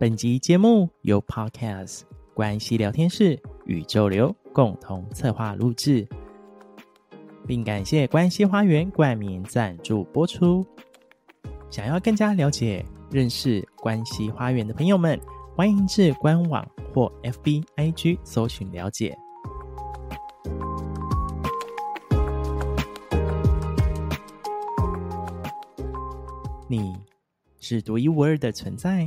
本集节目由 Podcast 关系聊天室宇宙流共同策划录制，并感谢关系花园冠名赞助播出。想要更加了解、认识关系花园的朋友们，欢迎至官网或 FB IG 搜寻了解。你是独一无二的存在。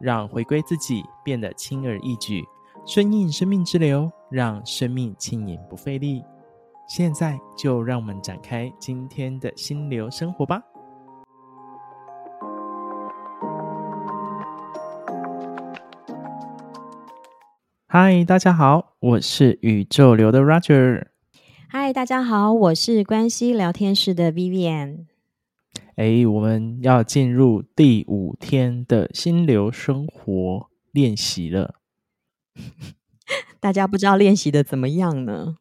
让回归自己变得轻而易举，顺应生命之流，让生命轻盈不费力。现在就让我们展开今天的心流生活吧。嗨，大家好，我是宇宙流的 Roger。嗨，大家好，我是关系聊天室的 Vivian。哎，我们要进入第五天的心流生活练习了。大家不知道练习的怎么样呢？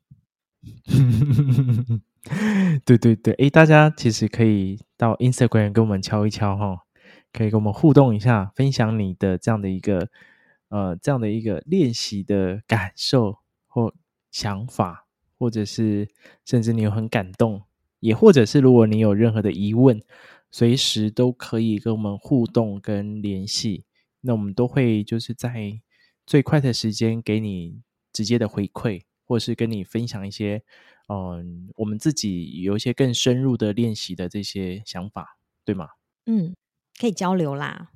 对 对对，哎，大家其实可以到 Instagram 跟我们敲一敲哈，可以跟我们互动一下，分享你的这样的一个呃这样的一个练习的感受或想法，或者是甚至你有很感动。也或者是，如果你有任何的疑问，随时都可以跟我们互动跟联系。那我们都会就是在最快的时间给你直接的回馈，或是跟你分享一些，嗯，我们自己有一些更深入的练习的这些想法，对吗？嗯，可以交流啦。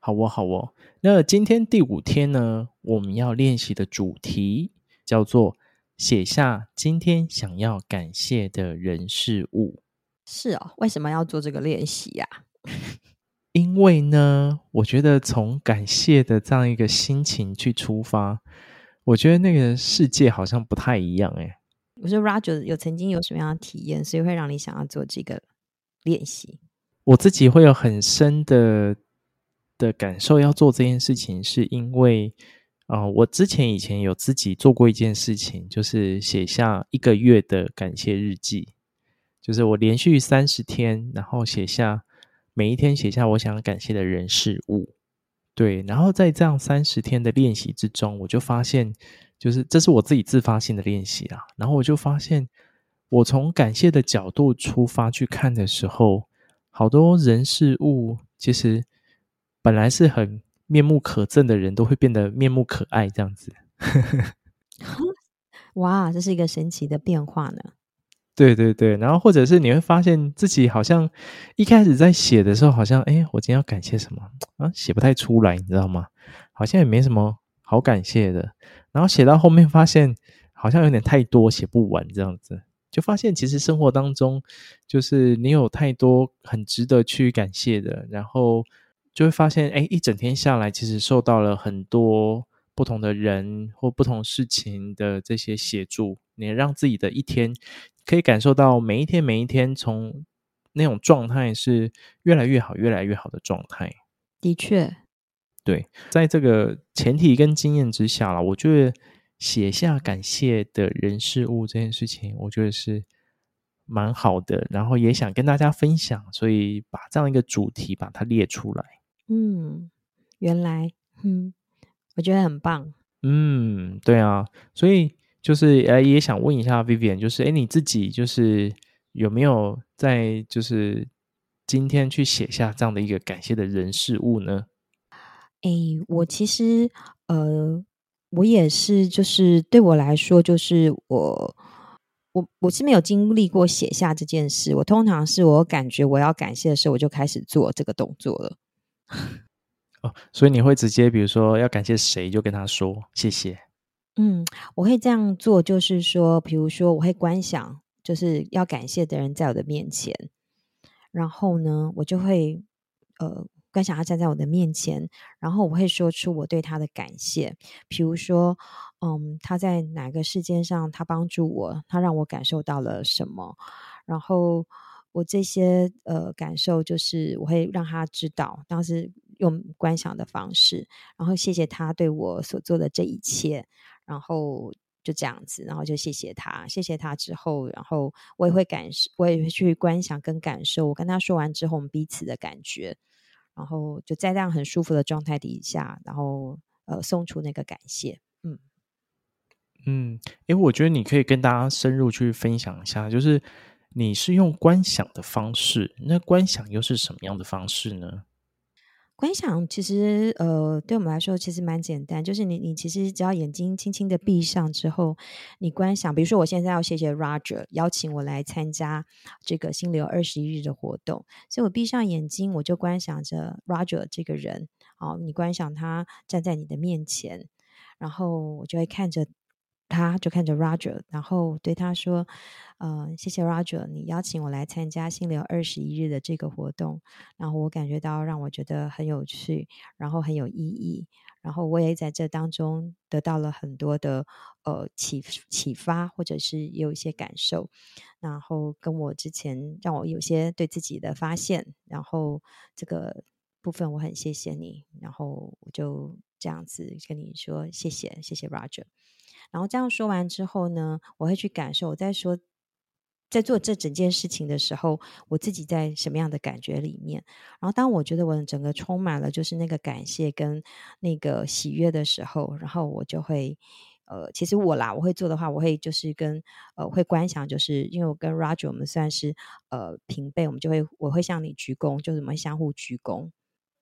好哦，好哦。那今天第五天呢，我们要练习的主题叫做。写下今天想要感谢的人事物。是哦，为什么要做这个练习呀？因为呢，我觉得从感谢的这样一个心情去出发，我觉得那个世界好像不太一样哎。我说 Roger 有曾经有什么样的体验，所以会让你想要做这个练习？我自己会有很深的的感受，要做这件事情，是因为。啊、我之前以前有自己做过一件事情，就是写下一个月的感谢日记，就是我连续三十天，然后写下每一天写下我想感谢的人事物，对，然后在这样三十天的练习之中，我就发现，就是这是我自己自发性的练习啊，然后我就发现，我从感谢的角度出发去看的时候，好多人事物其实本来是很。面目可憎的人都会变得面目可爱，这样子。哇，这是一个神奇的变化呢。对对对，然后或者是你会发现自己好像一开始在写的时候，好像哎，我今天要感谢什么啊？写不太出来，你知道吗？好像也没什么好感谢的。然后写到后面发现好像有点太多，写不完，这样子就发现其实生活当中就是你有太多很值得去感谢的，然后。就会发现，哎，一整天下来，其实受到了很多不同的人或不同事情的这些协助，你让自己的一天可以感受到每一天每一天从那种状态是越来越好、越来越好的状态。的确，对，在这个前提跟经验之下了，我觉得写下感谢的人事物这件事情，我觉得是蛮好的，然后也想跟大家分享，所以把这样一个主题把它列出来。嗯，原来，嗯，我觉得很棒。嗯，对啊，所以就是，哎，也想问一下 Vivian，就是，哎，你自己就是有没有在就是今天去写下这样的一个感谢的人事物呢？哎，我其实，呃，我也是，就是对我来说，就是我，我我是没有经历过写下这件事。我通常是我感觉我要感谢的时候，我就开始做这个动作了。哦，所以你会直接，比如说要感谢谁，就跟他说谢谢。嗯，我会这样做，就是说，比如说我会观想，就是要感谢的人在我的面前，然后呢，我就会呃观想他站在我的面前，然后我会说出我对他的感谢，比如说，嗯，他在哪个事件上他帮助我，他让我感受到了什么，然后我这些呃感受就是我会让他知道，当时用观想的方式，然后谢谢他对我所做的这一切，然后。就这样子，然后就谢谢他，谢谢他之后，然后我也会感受，我也会去观想跟感受。我跟他说完之后，我们彼此的感觉，然后就在这样很舒服的状态底下，然后呃送出那个感谢。嗯嗯，哎，我觉得你可以跟大家深入去分享一下，就是你是用观想的方式，那观想又是什么样的方式呢？观想其实，呃，对我们来说其实蛮简单，就是你你其实只要眼睛轻轻的闭上之后，你观想，比如说我现在要谢谢 Roger 邀请我来参加这个心流二十一日的活动，所以我闭上眼睛，我就观想着 Roger 这个人，好，你观想他站在你的面前，然后我就会看着。他就看着 Roger，然后对他说：“呃，谢谢 Roger，你邀请我来参加心流二十一日的这个活动，然后我感觉到让我觉得很有趣，然后很有意义，然后我也在这当中得到了很多的呃启启发，或者是有一些感受，然后跟我之前让我有些对自己的发现，然后这个部分我很谢谢你，然后我就这样子跟你说谢谢，谢谢 Roger。”然后这样说完之后呢，我会去感受我在说，在做这整件事情的时候，我自己在什么样的感觉里面。然后当我觉得我整个充满了就是那个感谢跟那个喜悦的时候，然后我就会呃，其实我啦，我会做的话，我会就是跟呃会观想，就是因为我跟 Roger 我们算是呃平辈，我们就会我会向你鞠躬，就是我们相互鞠躬。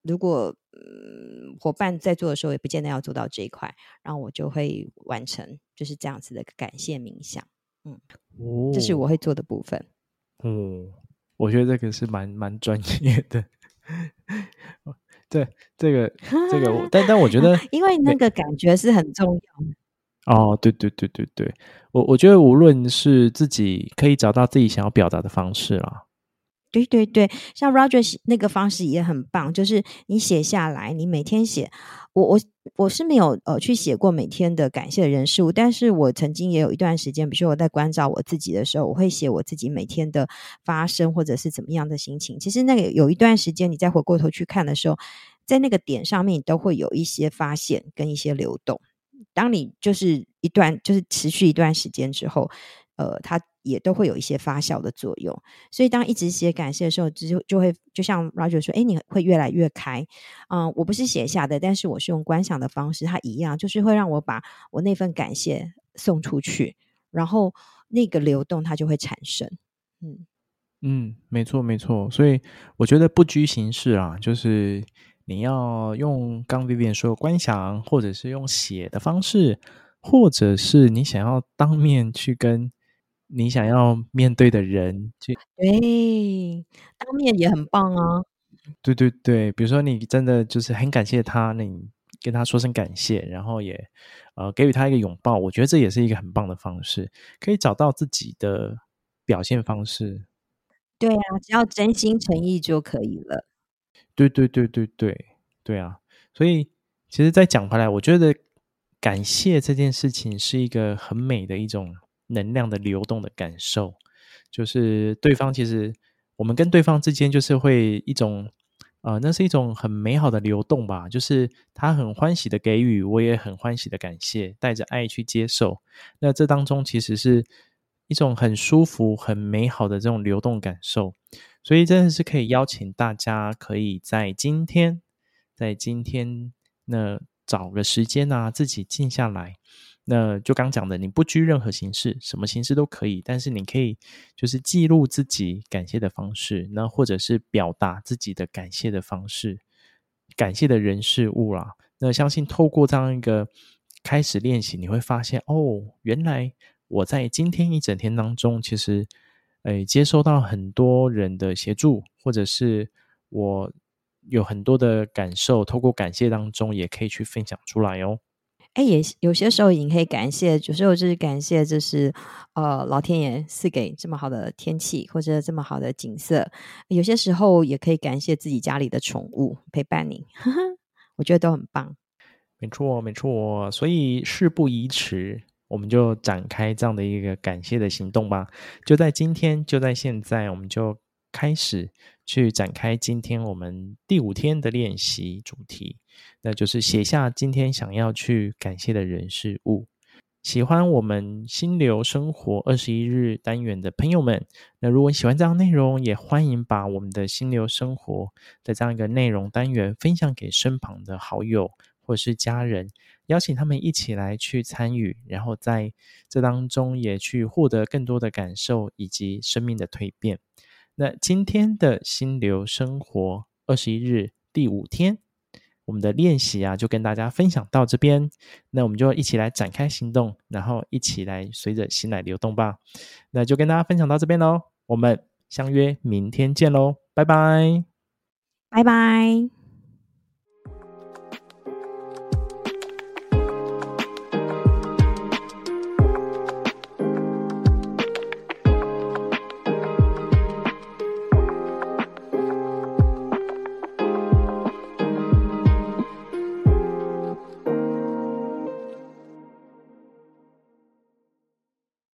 如果嗯伙伴在做的时候，也不见得要做到这一块，然后我就会完成，就是这样子的感谢冥想，嗯，哦，这是我会做的部分。嗯，我觉得这个是蛮蛮专业的。对，这个这个，但但我觉得，因为那个感觉是很重要的。哦，对对对对对，我我觉得无论是自己可以找到自己想要表达的方式啦。对对对，像 Roger 那个方式也很棒，就是你写下来，你每天写。我我我是没有呃去写过每天的感谢人事物，但是我曾经也有一段时间，比如说我在关照我自己的时候，我会写我自己每天的发生或者是怎么样的心情。其实那个有一段时间，你再回过头去看的时候，在那个点上面你都会有一些发现跟一些流动。当你就是一段就是持续一段时间之后，呃，它。也都会有一些发酵的作用，所以当一直写感谢的时候，就就会就像 Roger 说，哎，你会越来越开。嗯，我不是写下的，但是我是用观想的方式，它一样，就是会让我把我那份感谢送出去，然后那个流动它就会产生。嗯嗯，没错没错，所以我觉得不拘形式啊，就是你要用刚 Vivian 说观想，或者是用写的方式，或者是你想要当面去跟。你想要面对的人，就对，当面也很棒啊。对对对，比如说你真的就是很感谢他，那你跟他说声感谢，然后也呃给予他一个拥抱，我觉得这也是一个很棒的方式，可以找到自己的表现方式。对啊，只要真心诚意就可以了。对对对对对对啊！所以其实再讲回来，我觉得感谢这件事情是一个很美的一种。能量的流动的感受，就是对方其实我们跟对方之间就是会一种，呃，那是一种很美好的流动吧。就是他很欢喜的给予，我也很欢喜的感谢，带着爱去接受。那这当中其实是一种很舒服、很美好的这种流动感受。所以真的是可以邀请大家，可以在今天，在今天那找个时间啊，自己静下来。那就刚讲的，你不拘任何形式，什么形式都可以。但是你可以就是记录自己感谢的方式，那或者是表达自己的感谢的方式，感谢的人事物啦。那相信透过这样一个开始练习，你会发现哦，原来我在今天一整天当中，其实诶接收到很多人的协助，或者是我有很多的感受，透过感谢当中也可以去分享出来哦。哎，也有些时候也可以感谢，有时候就是感谢，就是呃，老天爷赐给这么好的天气或者这么好的景色。有些时候也可以感谢自己家里的宠物陪伴你，呵呵，我觉得都很棒。没错，没错。所以事不宜迟，我们就展开这样的一个感谢的行动吧。就在今天，就在现在，我们就开始去展开今天我们第五天的练习主题。那就是写下今天想要去感谢的人事物。喜欢我们心流生活二十一日单元的朋友们，那如果喜欢这样内容，也欢迎把我们的心流生活的这样一个内容单元分享给身旁的好友或是家人，邀请他们一起来去参与，然后在这当中也去获得更多的感受以及生命的蜕变。那今天的心流生活二十一日第五天。我们的练习啊，就跟大家分享到这边。那我们就一起来展开行动，然后一起来随着心来流动吧。那就跟大家分享到这边喽。我们相约明天见喽，拜拜，拜拜。